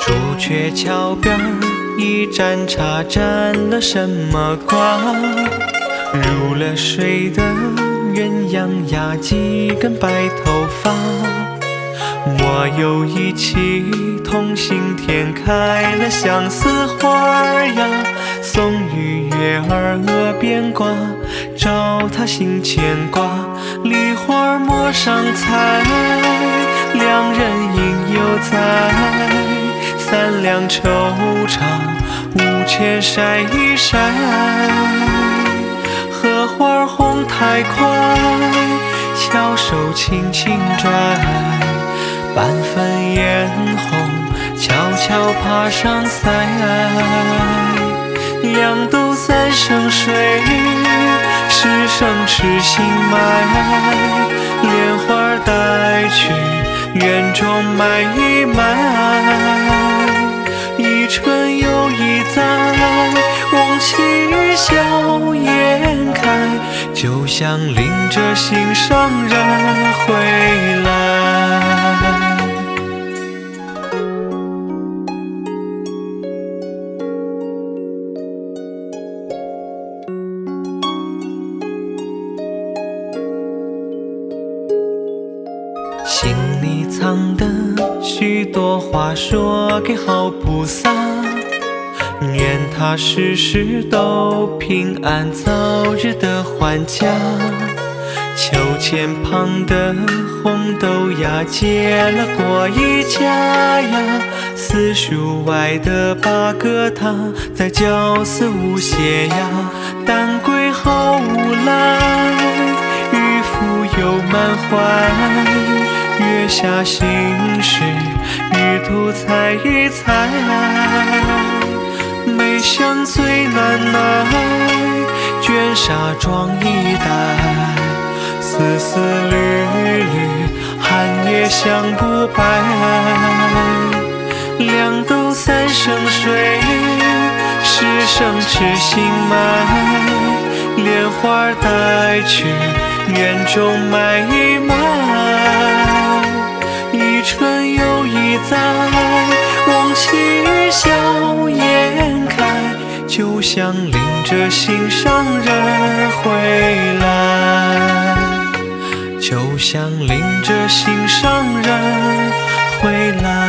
朱雀桥边一盏茶，沾了什么光？入了水的鸳鸯呀，几根白头发。我有一起同心田，开了相思花呀。送与月儿额边挂，照他心牵挂。梨花陌上采，两人应犹在。三两惆怅，无钱晒一晒。荷花红太快，小手轻轻拽。半分嫣红，悄悄爬上腮。两斗三生水，十声痴心埋。莲花带去，园中埋一埋。春又一载，望妻笑颜开，就像领着心上人回来。心里藏的许多话，说给好菩萨，愿他事事都平安，早日得还家。秋千旁的红豆芽，结了果一家呀。四树外的八哥他，在绞丝舞鞋呀。丹桂好无赖，渔夫又满怀。月下心事，日图采一采。梅香最难耐，卷纱妆一代。丝丝缕缕，寒夜香不白。两斗三生水，十声痴心埋。莲花带去，园中埋一埋。一春又一载，心上人回来，就像领着心上人回来。